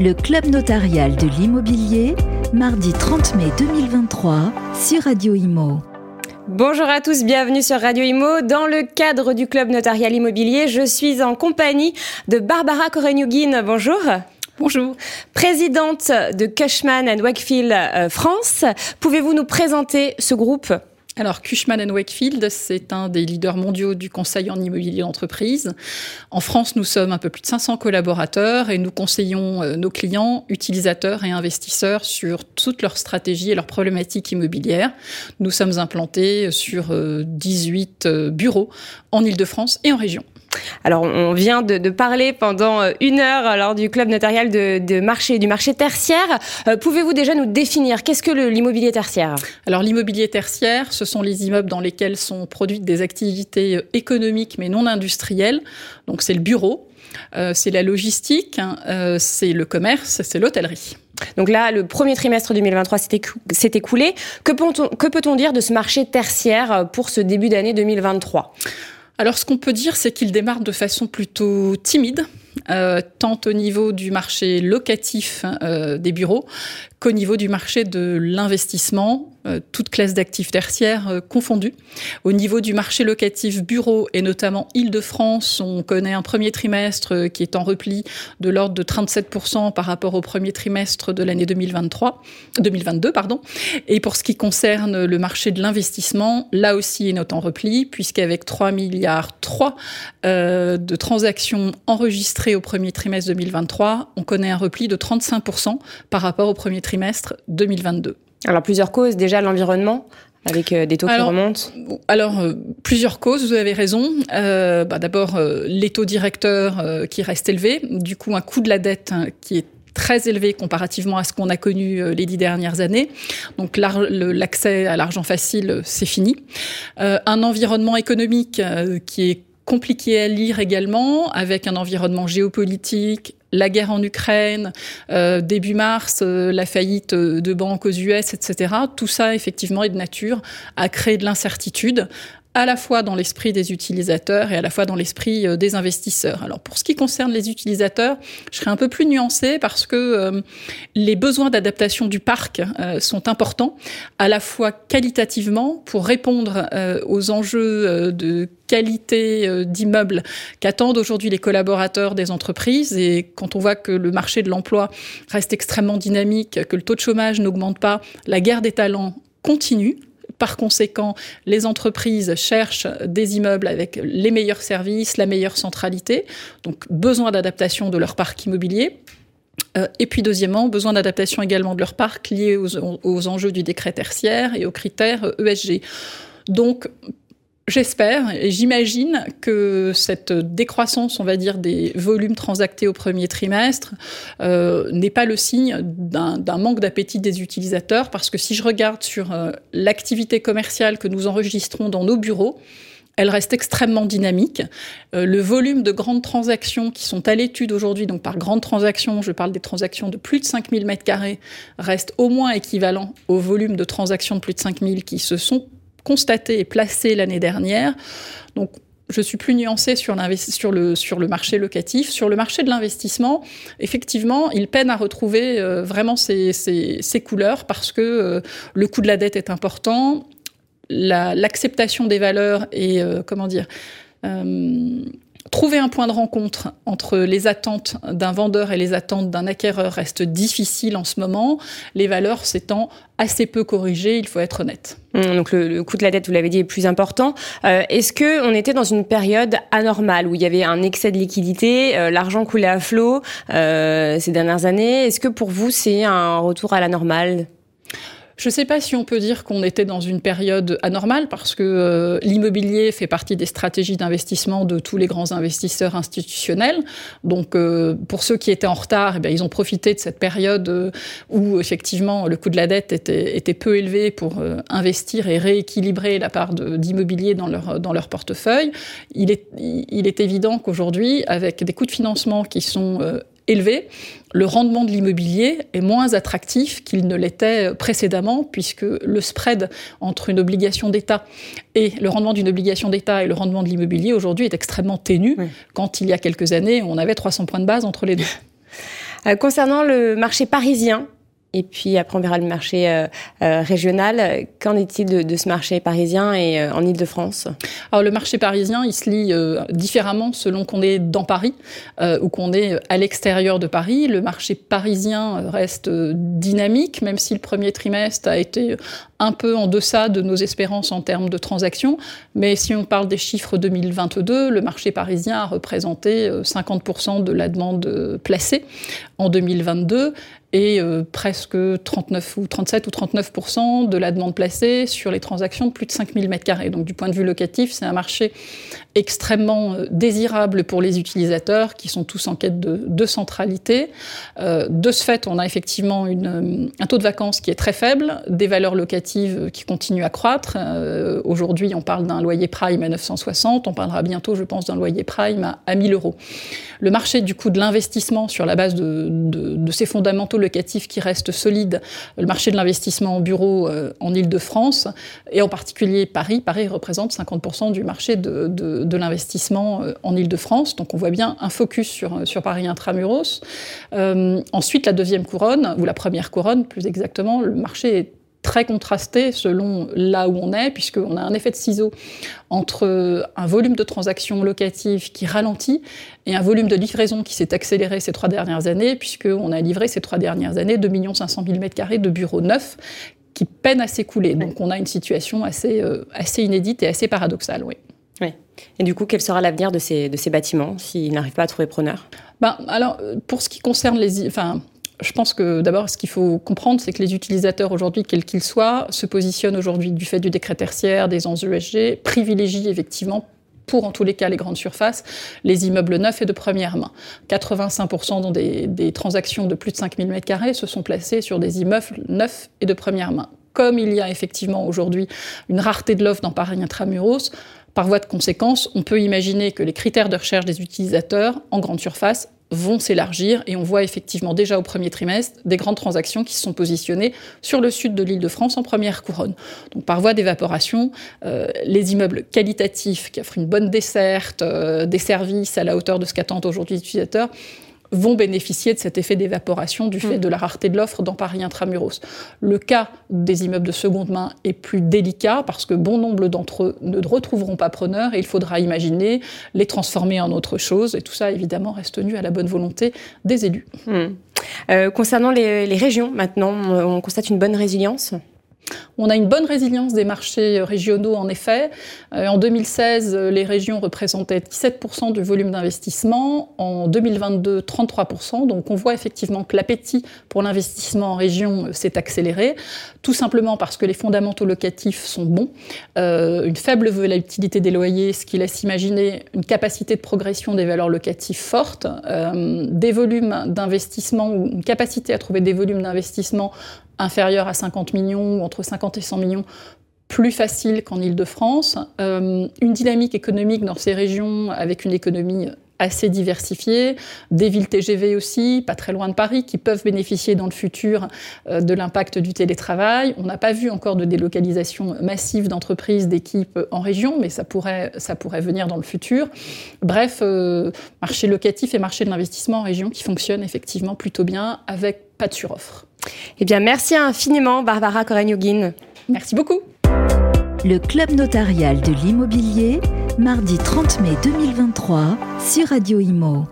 Le Club notarial de l'immobilier, mardi 30 mai 2023 sur Radio Imo. Bonjour à tous, bienvenue sur Radio Imo. Dans le cadre du Club notarial immobilier, je suis en compagnie de Barbara Korenyugin. Bonjour. Bonjour. Présidente de Cushman Wakefield euh, France, pouvez-vous nous présenter ce groupe? Alors, Cushman Wakefield, c'est un des leaders mondiaux du conseil en immobilier d'entreprise. En France, nous sommes un peu plus de 500 collaborateurs et nous conseillons euh, nos clients, utilisateurs et investisseurs sur toutes leurs stratégies et leurs problématiques immobilières. Nous sommes implantés sur 18 euh, bureaux en Ile-de-France et en région. Alors, on vient de, parler pendant euh, une heure euh, lors du club notarial de, marché, du marché tertiaire. Euh, pouvez-vous déjà nous définir qu'est-ce que l'immobilier tertiaire? Alors, l'immobilier tertiaire, ce sont les immeubles dans lesquels sont produites des activités économiques mais non industrielles. Donc, c'est le bureau, c'est la logistique, hein, c'est le commerce, c'est l'hôtellerie. Donc là, le premier trimestre 2023 s'est écoulé. Que peut-on dire de ce marché tertiaire pour ce début d'année 2023 alors ce qu'on peut dire, c'est qu'il démarre de façon plutôt timide. Euh, tant au niveau du marché locatif euh, des bureaux qu'au niveau du marché de l'investissement, euh, toute classe d'actifs tertiaires euh, confondus. Au niveau du marché locatif bureau et notamment Île-de-France, on connaît un premier trimestre qui est en repli de l'ordre de 37% par rapport au premier trimestre de l'année 2023, 2022. Pardon. Et pour ce qui concerne le marché de l'investissement, là aussi, il est en repli, puisqu'avec 3 milliards 3 de transactions enregistrées au premier trimestre 2023, on connaît un repli de 35% par rapport au premier trimestre 2022. Alors plusieurs causes, déjà l'environnement, avec euh, des taux qui remontent Alors, euh, plusieurs causes, vous avez raison. Euh, bah, D'abord, les taux directeurs qui restent élevés. Du coup, un coût de la dette hein, qui est très élevé comparativement à ce qu'on a connu les dix dernières années. Donc l'accès à l'argent facile, c'est fini. un environnement économique qui est compliqué à lire également, avec un environnement géopolitique, la guerre en Ukraine, euh, début mars, euh, la faillite de banques aux US, etc. Tout ça, effectivement, est de nature à créer de l'incertitude à la fois dans l'esprit des utilisateurs et à la fois dans l'esprit euh, des investisseurs. Alors pour ce qui concerne les utilisateurs, je serai un peu plus nuancée parce que euh, les besoins d'adaptation du parc euh, sont importants, à la fois qualitativement pour répondre aux enjeux de qualité d'immeubles qu'attendent aujourd'hui les collaborateurs des entreprises. Et quand on voit que le marché de l'emploi reste extrêmement dynamique, que le taux de chômage n'augmente pas, la guerre des talents continue. Par conséquent, les entreprises cherchent des immeubles avec les meilleurs services, la meilleure centralité, donc besoin d'adaptation de leur parc immobilier. Euh, et puis deuxièmement, besoin d'adaptation également de leur parc lié aux, enjeux du décret tertiaire et aux critères ESG. J'espère et j'imagine que cette décroissance, on va dire, des volumes transactés au premier trimestre euh, n'est pas le signe d'un manque d'appétit des utilisateurs, parce que si je regarde sur euh, l'activité commerciale que nous enregistrons dans nos bureaux, elle reste extrêmement dynamique. Euh, le volume de grandes transactions qui sont à l'étude aujourd'hui, donc par grandes transactions, je parle des transactions de plus de 5000 m2, reste au moins équivalent au volume de transactions de plus de 5000 qui se sont constaté et placé l'année dernière. Donc, je suis plus nuancée sur, le, sur le marché locatif. Sur le marché de l'investissement, effectivement, il peine à retrouver euh, vraiment ses, couleurs parce que euh, le coût de la dette est important, l'acceptation des valeurs et, euh, comment dire, Trouver un point de rencontre entre les attentes d'un vendeur et les attentes d'un acquéreur reste difficile en ce moment, les valeurs s'étant assez peu corrigées, il faut être honnête. Mmh, donc le, coût de la dette, vous l'avez dit, est plus important. Euh, est-ce que on était dans une période anormale où il y avait un excès de liquidité, euh, l'argent coulait à flot euh, ces dernières années? Est-ce que pour vous c'est un retour à la normale? Je ne sais pas si on peut dire qu'on était dans une période anormale parce que euh, l'immobilier fait partie des stratégies d'investissement de tous les grands investisseurs institutionnels. Donc, euh, pour ceux qui étaient en retard, eh ils ont profité de cette période euh, où effectivement le coût de la dette était, peu élevé pour investir et rééquilibrer la part d'immobilier dans leur, dans leur portefeuille. Il est, il est évident qu'aujourd'hui, avec des coûts de financement qui sont élevé, le rendement de l'immobilier est moins attractif qu'il ne l'était précédemment, puisque le spread entre une obligation d'État et le rendement d'une obligation d'État et le rendement de l'immobilier aujourd'hui est extrêmement ténu, quand il y a quelques années, on avait 300 points de base entre les deux. concernant le marché parisien, et puis après, on verra le marché euh, euh, régional. Qu'en est-il de, ce marché parisien et euh, en Ile-de-France? Alors le marché parisien, il se lit différemment selon qu'on est dans Paris ou qu'on est à l'extérieur de Paris. Le marché parisien reste dynamique, même si le premier trimestre a été un peu en deçà de nos espérances en termes de transactions. Mais si on parle des chiffres 2022, le marché parisien a représenté 50% de la demande placée en 2022 et euh, presque 39 ou 37 ou 39% de la demande placée sur les transactions de plus de 5000 m2. Donc du point de vue locatif, c'est un marché extrêmement euh, désirable pour les utilisateurs qui sont tous en quête de, centralité. Euh, de ce fait, on a effectivement un taux de vacances qui est très faible, des valeurs locatives qui continuent à croître. Aujourd'hui, on parle d'un loyer prime à 960, on parlera bientôt, je pense, d'un loyer prime à, à 1000 euros. Le marché du coup de l'investissement sur la base de, de, de ces fondamentaux qui reste solide, le marché de l'investissement en bureau euh, en Ile-de-France, et en particulier Paris. Paris représente 50% du marché de, de, l'investissement euh, en Ile-de-France. Donc on voit bien un focus sur, sur Paris intramuros. Euh, ensuite, la deuxième couronne, ou la première couronne plus exactement, le marché est très contrasté selon là où on est, puisqu'on a un effet de ciseau entre un volume de transactions locatives qui ralentit et un volume de livraison qui s'est accéléré ces trois dernières années, puisqu'on a livré ces trois dernières années 2 500 000 m2 de bureaux neufs qui peinent à s'écouler. Donc on a une situation assez, euh, assez inédite et assez paradoxale, oui. Oui. Et du coup, quel sera l'avenir de ces, de ces bâtiments s'ils n'arrivent pas à trouver preneur? Ben, Alors, pour ce qui concerne les... Enfin, je pense que d'abord, ce qu'il faut comprendre, c'est que les utilisateurs aujourd'hui, quels qu'ils soient, se positionnent aujourd'hui du fait du décret tertiaire, des enjeux ESG, privilégient effectivement pour en tous les cas les grandes surfaces, les immeubles neufs et de première main. 85% dans des, transactions de plus de 5000 m2 se sont placés sur des immeubles neufs et de première main. Comme il y a effectivement aujourd'hui une rareté de l'offre dans Paris intramuros, par voie de conséquence, on peut imaginer que les critères de recherche des utilisateurs en grande surface vont s'élargir et on voit effectivement déjà au premier trimestre des grandes transactions qui se sont positionnées sur le sud de l'île de France en première couronne. Donc par voie d'évaporation, euh, les immeubles qualitatifs qui offrent une bonne desserte, euh, des services à la hauteur de ce qu'attendent aujourd'hui les utilisateurs, vont bénéficier de cet effet d'évaporation du fait mm. de la rareté de l'offre dans Paris intramuros. Le cas des immeubles de seconde main est plus délicat parce que bon nombre d'entre eux ne retrouveront pas preneur et il faudra imaginer les transformer en autre chose et tout ça évidemment reste tenu à la bonne volonté des élus. Mm. Euh, concernant les, les régions maintenant, on constate une bonne résilience on a une bonne résilience des marchés régionaux, en effet. Euh, en 2016, les régions représentaient 17% du volume d'investissement. En 2022, 33%. Donc on voit effectivement que l'appétit pour l'investissement en région euh, s'est accéléré, tout simplement parce que les fondamentaux locatifs sont bons. Euh, une faible volatilité des loyers, ce qui laisse imaginer une capacité de progression des valeurs locatives forte, des volumes d'investissement ou une capacité à trouver des volumes d'investissement inférieur à 50 millions ou entre 50 et 100 millions plus facile qu'en Ile-de-France, euh, une dynamique économique dans ces régions avec une économie assez diversifiée, des villes TGV aussi, pas très loin de Paris, qui peuvent bénéficier dans le futur euh, de l'impact du télétravail. On n'a pas vu encore de délocalisation massive d'entreprises, d'équipes en région, mais ça pourrait, ça pourrait venir dans le futur. Bref, euh, marché locatif et marché de l'investissement en région qui fonctionnent effectivement plutôt bien avec pas de suroffre. Eh bien, merci infiniment, Barbara Korenyugin. Merci beaucoup. Le Club notarial de l'immobilier, mardi 30 mai 2023 sur Radio Imo.